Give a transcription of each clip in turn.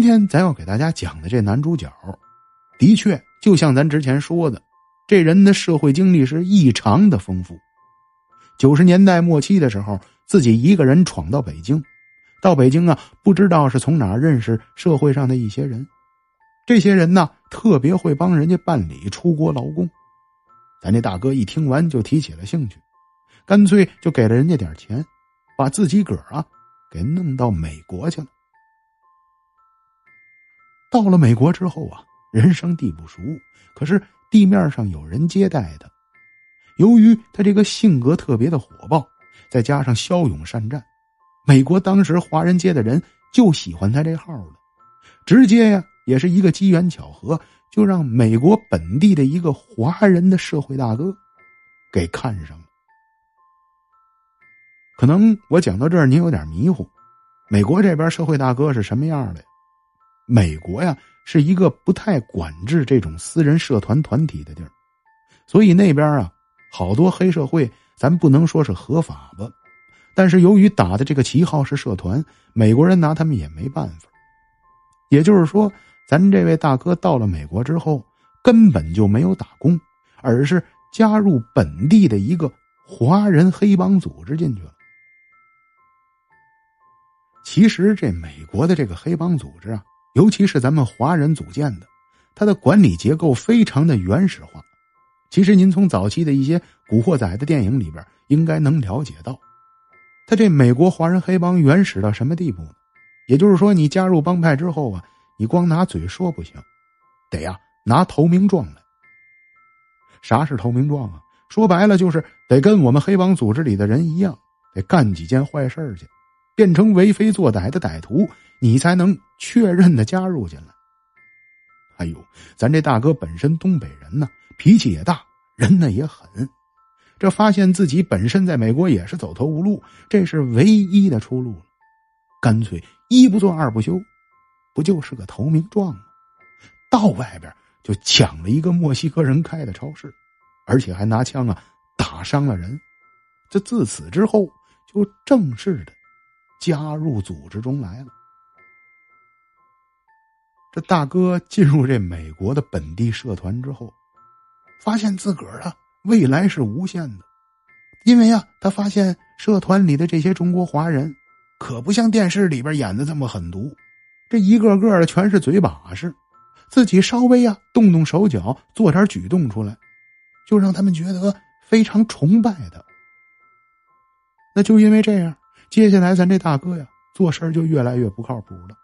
今天咱要给大家讲的这男主角，的确就像咱之前说的，这人的社会经历是异常的丰富。九十年代末期的时候，自己一个人闯到北京，到北京啊，不知道是从哪认识社会上的一些人，这些人呢特别会帮人家办理出国劳工。咱这大哥一听完就提起了兴趣，干脆就给了人家点钱，把自己个儿啊给弄到美国去了。到了美国之后啊，人生地不熟，可是地面上有人接待他。由于他这个性格特别的火爆，再加上骁勇善战，美国当时华人街的人就喜欢他这号了。直接呀，也是一个机缘巧合，就让美国本地的一个华人的社会大哥给看上了。可能我讲到这儿，您有点迷糊，美国这边社会大哥是什么样的？美国呀，是一个不太管制这种私人社团团体的地儿，所以那边啊，好多黑社会，咱不能说是合法吧，但是由于打的这个旗号是社团，美国人拿他们也没办法。也就是说，咱这位大哥到了美国之后，根本就没有打工，而是加入本地的一个华人黑帮组织进去了。其实，这美国的这个黑帮组织啊。尤其是咱们华人组建的，它的管理结构非常的原始化。其实您从早期的一些古惑仔的电影里边，应该能了解到，他这美国华人黑帮原始到什么地步呢？也就是说，你加入帮派之后啊，你光拿嘴说不行，得呀拿投名状来。啥是投名状啊？说白了就是得跟我们黑帮组织里的人一样，得干几件坏事去，变成为非作歹的歹徒。你才能确认的加入进来。哎呦，咱这大哥本身东北人呢，脾气也大，人呢也狠。这发现自己本身在美国也是走投无路，这是唯一的出路了。干脆一不做二不休，不就是个投名状吗？到外边就抢了一个墨西哥人开的超市，而且还拿枪啊打伤了人。这自此之后就正式的加入组织中来了。这大哥进入这美国的本地社团之后，发现自个儿啊未来是无限的，因为啊他发现社团里的这些中国华人，可不像电视里边演的这么狠毒，这一个个的全是嘴把式，自己稍微啊动动手脚做点举动出来，就让他们觉得非常崇拜他。那就因为这样，接下来咱这大哥呀做事就越来越不靠谱了，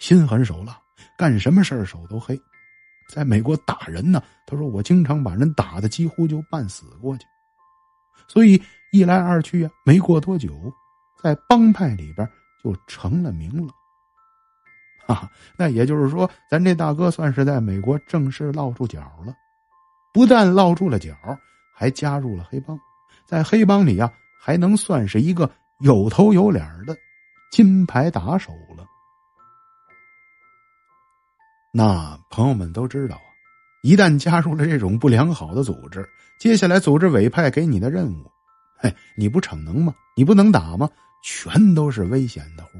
心狠手辣。干什么事手都黑，在美国打人呢。他说我经常把人打的几乎就半死过去，所以一来二去啊，没过多久，在帮派里边就成了名了。哈，那也就是说，咱这大哥算是在美国正式落住脚了。不但落住了脚，还加入了黑帮，在黑帮里啊，还能算是一个有头有脸的金牌打手了。那朋友们都知道啊，一旦加入了这种不良好的组织，接下来组织委派给你的任务，嘿，你不逞能吗？你不能打吗？全都是危险的活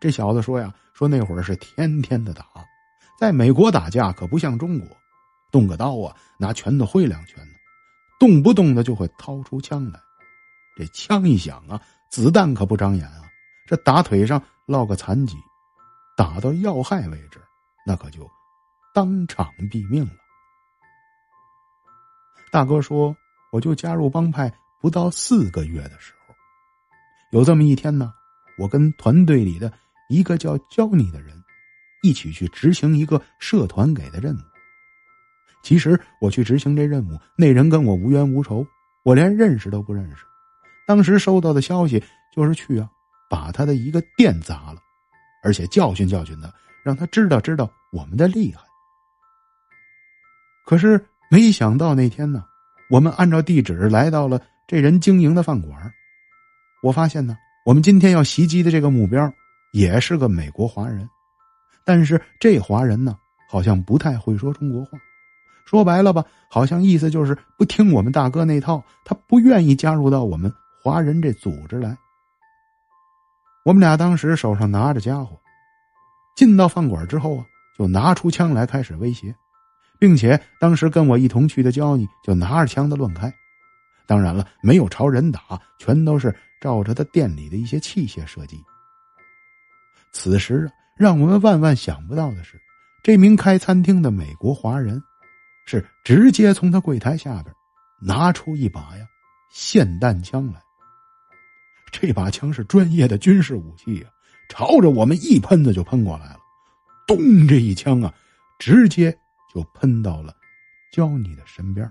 这小子说呀，说那会儿是天天的打，在美国打架可不像中国，动个刀啊，拿拳头挥两拳呢，动不动的就会掏出枪来，这枪一响啊，子弹可不长眼啊，这打腿上落个残疾，打到要害为止。那可就当场毙命了。大哥说：“我就加入帮派不到四个月的时候，有这么一天呢，我跟团队里的一个叫焦尼的人一起去执行一个社团给的任务。其实我去执行这任务，那人跟我无冤无仇，我连认识都不认识。当时收到的消息就是去啊，把他的一个店砸了，而且教训教训他。”让他知道知道我们的厉害。可是没想到那天呢，我们按照地址来到了这人经营的饭馆。我发现呢，我们今天要袭击的这个目标也是个美国华人，但是这华人呢，好像不太会说中国话。说白了吧，好像意思就是不听我们大哥那套，他不愿意加入到我们华人这组织来。我们俩当时手上拿着家伙。进到饭馆之后啊，就拿出枪来开始威胁，并且当时跟我一同去的焦尼就拿着枪的乱开。当然了，没有朝人打，全都是照着他店里的一些器械射击。此时啊，让我们万万想不到的是，这名开餐厅的美国华人，是直接从他柜台下边拿出一把呀霰弹枪来。这把枪是专业的军事武器啊，朝着我们一喷子就喷过来了。咚！这一枪啊，直接就喷到了焦尼的身边。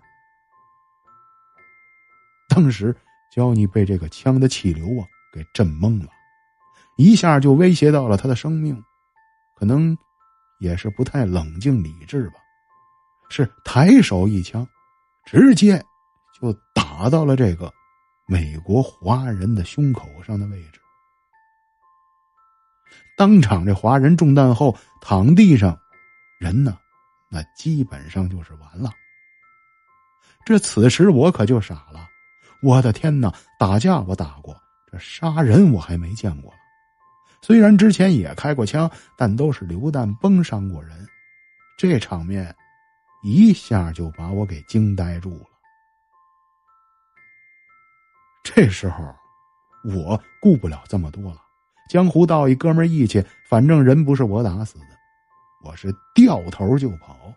当时，焦尼被这个枪的气流啊给震懵了，一下就威胁到了他的生命，可能也是不太冷静理智吧，是抬手一枪，直接就打到了这个美国华人的胸口上的位置。当场，这华人中弹后躺地上，人呢，那基本上就是完了。这此时我可就傻了。我的天哪！打架我打过，这杀人我还没见过。虽然之前也开过枪，但都是榴弹崩伤过人。这场面一下就把我给惊呆住了。这时候我顾不了这么多了，江湖道义，哥们义气，反正人不是我打死的，我是掉头就跑。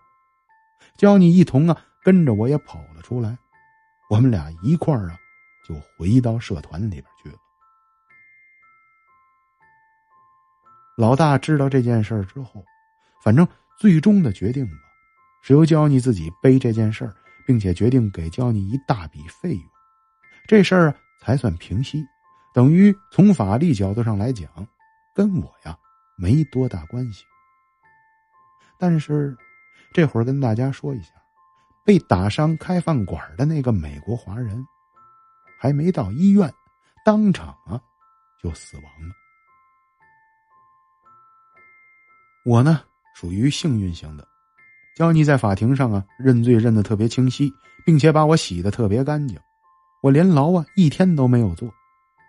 教你一同啊，跟着我也跑了出来。我们俩一块儿啊，就回到社团里边去了。老大知道这件事之后，反正最终的决定吧，是由教你自己背这件事并且决定给教你一大笔费用，这事儿才算平息。等于从法律角度上来讲，跟我呀没多大关系。但是这会儿跟大家说一下。被打伤开饭馆的那个美国华人，还没到医院，当场啊就死亡了。我呢属于幸运型的，焦妮在法庭上啊认罪认的特别清晰，并且把我洗的特别干净，我连牢啊一天都没有坐，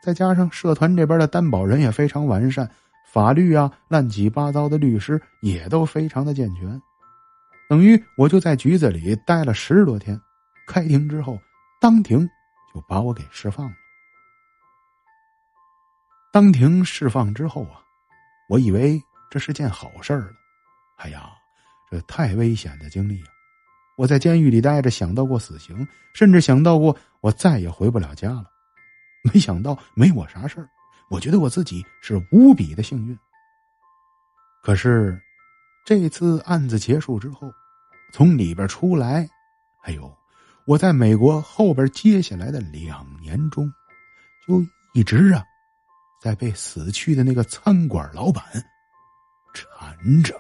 再加上社团这边的担保人也非常完善，法律啊乱七八糟的律师也都非常的健全。等于我就在局子里待了十多天，开庭之后，当庭就把我给释放了。当庭释放之后啊，我以为这是件好事了。哎呀，这太危险的经历啊！我在监狱里待着，想到过死刑，甚至想到过我再也回不了家了。没想到没我啥事儿，我觉得我自己是无比的幸运。可是。这次案子结束之后，从里边出来，哎呦，我在美国后边接下来的两年中，就一直啊，在被死去的那个餐馆老板缠着。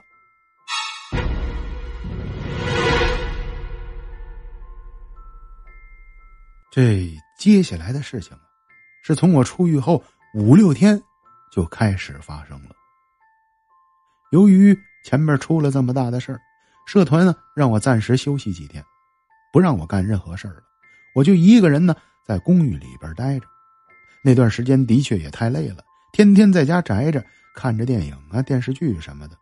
这接下来的事情啊，是从我出狱后五六天就开始发生了。由于前面出了这么大的事儿，社团呢让我暂时休息几天，不让我干任何事儿了。我就一个人呢在公寓里边待着。那段时间的确也太累了，天天在家宅着，看着电影啊、电视剧什么的，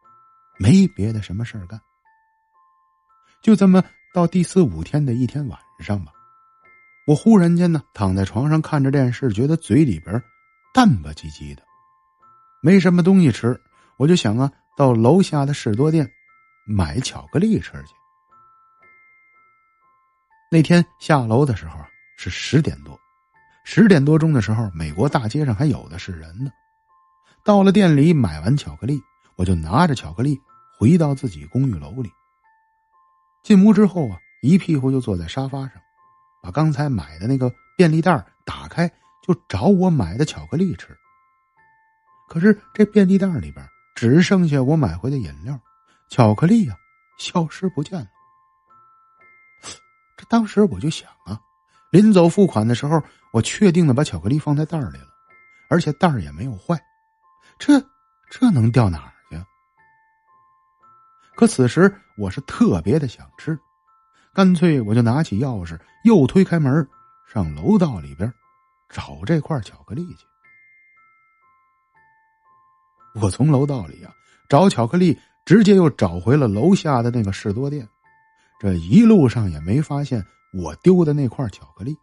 没别的什么事儿干。就这么到第四五天的一天晚上吧，我忽然间呢躺在床上看着电视，觉得嘴里边淡吧唧唧的，没什么东西吃，我就想啊。到楼下的士多店买巧克力吃去。那天下楼的时候啊，是十点多，十点多钟的时候，美国大街上还有的是人呢。到了店里买完巧克力，我就拿着巧克力回到自己公寓楼里。进屋之后啊，一屁股就坐在沙发上，把刚才买的那个便利袋打开，就找我买的巧克力吃。可是这便利袋里边。只剩下我买回的饮料、巧克力呀，消失不见了。这当时我就想啊，临走付款的时候，我确定的把巧克力放在袋里了，而且袋也没有坏，这这能掉哪儿去？可此时我是特别的想吃，干脆我就拿起钥匙，又推开门，上楼道里边找这块巧克力去。我从楼道里啊找巧克力，直接又找回了楼下的那个士多店。这一路上也没发现我丢的那块巧克力。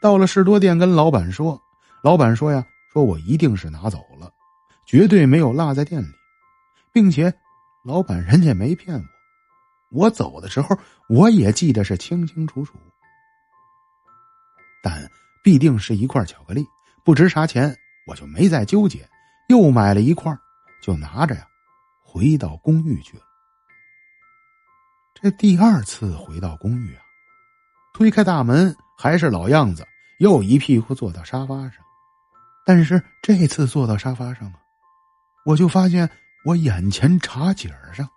到了士多店，跟老板说，老板说呀，说我一定是拿走了，绝对没有落在店里，并且老板人家没骗我，我走的时候我也记得是清清楚楚。但必定是一块巧克力，不值啥钱，我就没再纠结，又买了一块，就拿着呀，回到公寓去了。这第二次回到公寓啊，推开大门还是老样子，又一屁股坐到沙发上。但是这次坐到沙发上啊，我就发现我眼前茶几上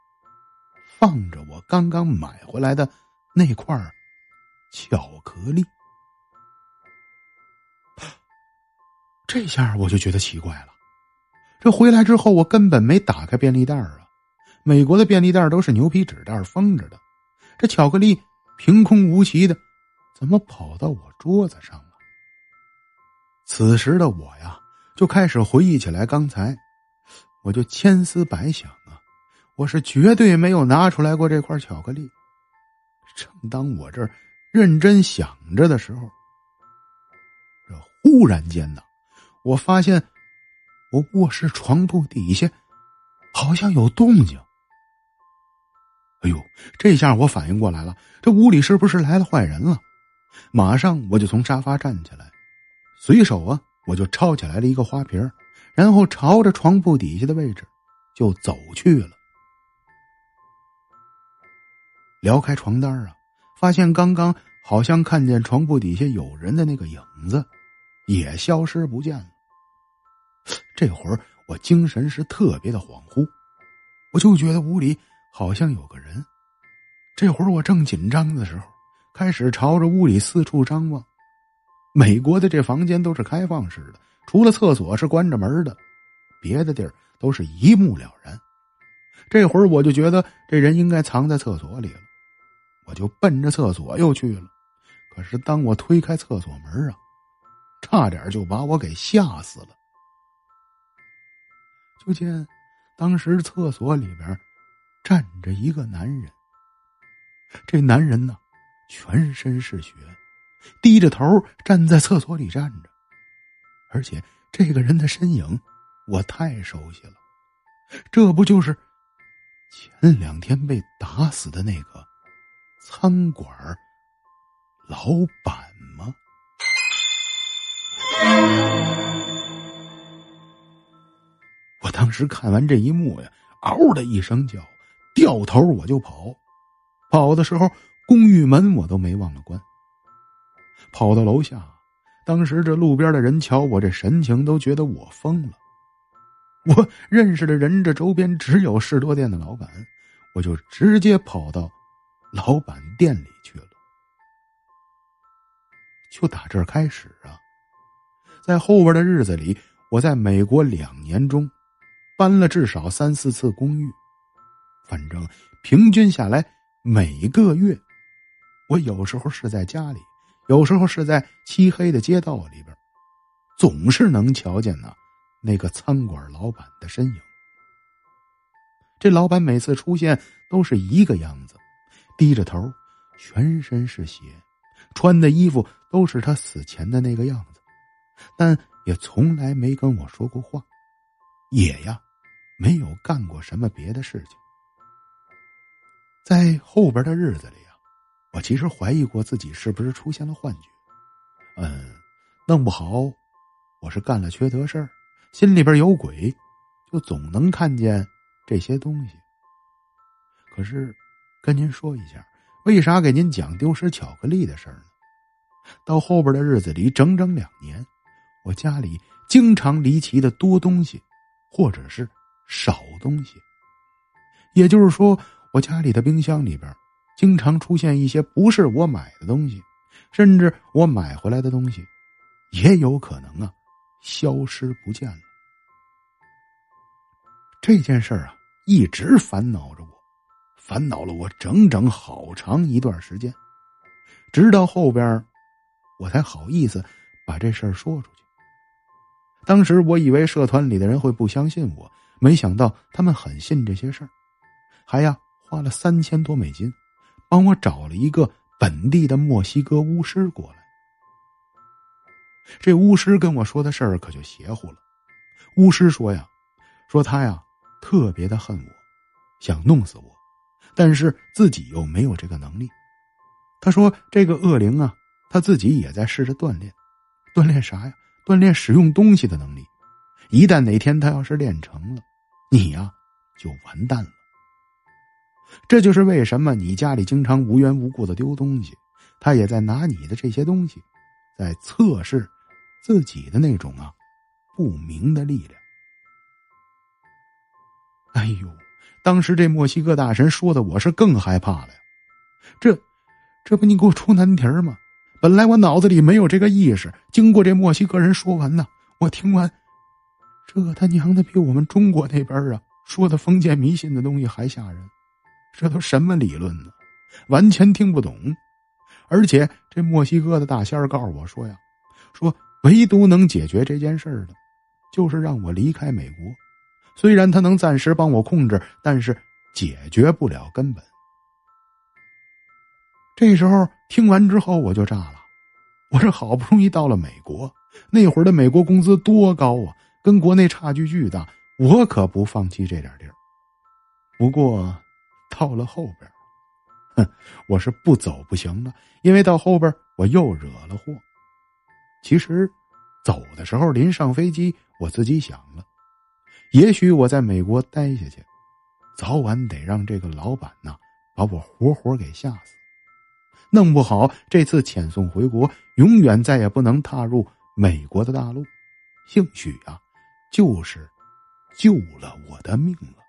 放着我刚刚买回来的那块巧克力。这下我就觉得奇怪了，这回来之后我根本没打开便利袋啊。美国的便利袋都是牛皮纸袋封着的，这巧克力凭空无奇的，怎么跑到我桌子上了？此时的我呀，就开始回忆起来刚才，我就千思百想，我是绝对没有拿出来过这块巧克力。正当我这认真想着的时候，这忽然间呢，我发现我卧室床铺底下好像有动静。哎呦！这下我反应过来了，这屋里是不是来了坏人了？马上我就从沙发站起来，随手啊，我就抄起来了一个花瓶，然后朝着床铺底下的位置就走去了。撩开床单啊，发现刚刚好像看见床铺底下有人的那个影子，也消失不见了。这会儿我精神是特别的恍惚，我就觉得屋里。好像有个人，这会儿我正紧张的时候，开始朝着屋里四处张望。美国的这房间都是开放式的，除了厕所是关着门的，别的地儿都是一目了然。这会儿我就觉得这人应该藏在厕所里了，就奔着厕所又去了。可是当我推开厕所门啊，差点就把我给吓死了。就见当时厕所里边。站着一个男人，这男人呢，全身是血，低着头站在厕所里站着，而且这个人的身影我太熟悉了，这不就是前两天被打死的那个餐馆老板吗？我当时看完这一幕呀，嗷的一声叫。掉头我就跑，跑的时候公寓门我都没忘了关。跑到楼下，当时这路边的人瞧我这神情，都觉得我疯了。我认识的人这周边只有士多店的老板，我就直接跑到老板店里去了。就打这儿开始啊，在后边的日子里，我在美国两年中搬了至少三四次公寓。反正平均下来，每个月，我有时候是在家里，有时候是在漆黑的街道里边，总是能瞧见呢那个餐馆老板的身影。这老板每次出现都是一个样子，低着头，全身是血，穿的衣服都是他死前的那个样子，但也从来没跟我说过话，也呀，没有干过什么别的事情。在后边的日子里啊，我其实怀疑过自己是不是出现了幻觉，嗯，弄不好我是干了缺德事儿，心里边有鬼，就总能看见这些东西。可是，跟您说一下，为啥给您讲丢失巧克力的事儿呢？到后边的日子里，整整两年，我家里经常离奇的多东西，或者是少东西，也就是说。我家里的冰箱里边，经常出现一些不是我买的东西，甚至我买回来的东西，也有可能啊，消失不见了。这件事儿啊，一直烦恼着我，烦恼了我整整好长一段时间，直到后边，我才好意思把这事儿说出去。当时我以为社团里的人会不相信我，没想到他们很信这些事儿，还呀花了三千多美金，帮我找了一个本地的墨西哥巫师过来。这巫师跟我说的事儿可就邪乎了。巫师说呀，说他呀特别的恨我，想弄死我，但是自己又没有这个能力。他说这个恶灵啊，他自己也在试着锻炼，锻炼啥呀？锻炼使用东西的能力。一旦哪天他要是练成了，你呀就完蛋了。这就是为什么你家里经常无缘无故的丢东西，他也在拿你的这些东西，在测试自己的那种啊。不明的力量。哎呦，当时这墨西哥大神说的，我是更害怕了呀！这，这不你给我出难题吗？本来我脑子里没有这个意识，经过这墨西哥人说完呢，我听完，这他娘的比我们中国那边啊说的封建迷信的东西还吓人。这都什么理论呢？完全听不懂。而且这墨西哥的大仙儿告诉我说呀，说唯独能解决这件事的。就是让我离开美国，虽然他能暂时帮我控制，但是解决不了根本。这时候听完之后我就炸了，我这好不容易到了美国，那会儿的美国工资多高啊，跟国内差距巨大，我可不放弃这点地儿。不过到了后边，哼，我是不走不行了，因为到后边我又惹了祸。其实。走的时候，临上飞机，我自己想了，也许我在美国待下去，早晚得让这个老板呐把我活活给吓死，弄不好这次遣送回国，永远再也不能踏入美国的大陆。兴许啊，就是救了我的命了。